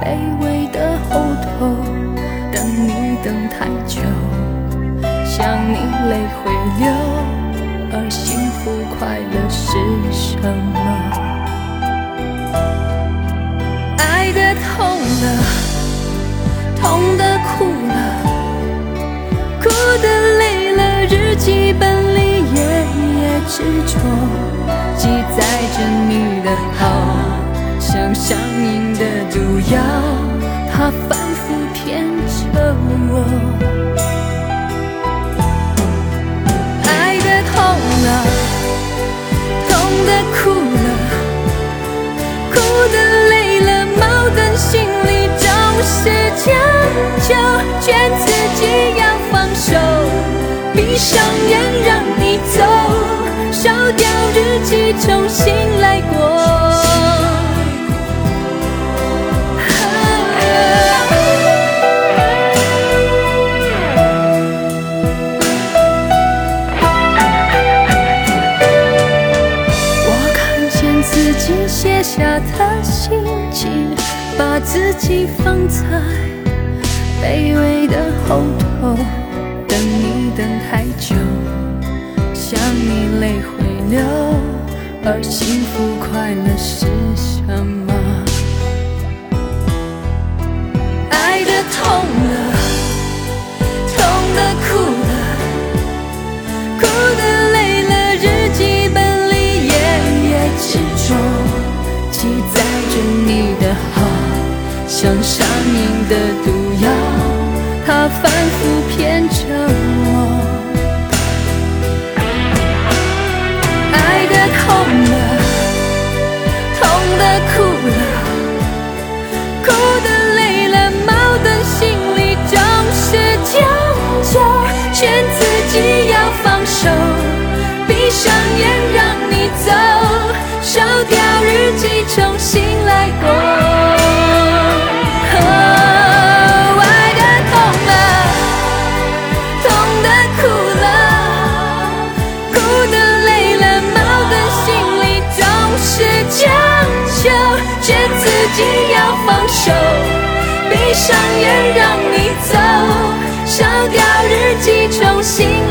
卑微的后头，等你等太久，想你泪会流，而幸福快乐是什么？爱的痛了，痛的哭了，哭的累了，日记本里。夜夜执着，记载着你的好，毒药，它反复骗着我。爱的痛了，痛的哭了，哭的累了，矛盾心里总是将就，劝自己要放手。闭上眼，让你走，自己写下的心情，把自己放在卑微的后头。等你等太久，想你泪会流，而幸福快乐是什么？像上瘾的毒药，它反复骗着我。爱的痛了，痛的哭了，哭的累了，矛盾心里总是将就，劝自劝自己要放手，闭上眼让你走，烧掉日记，重新。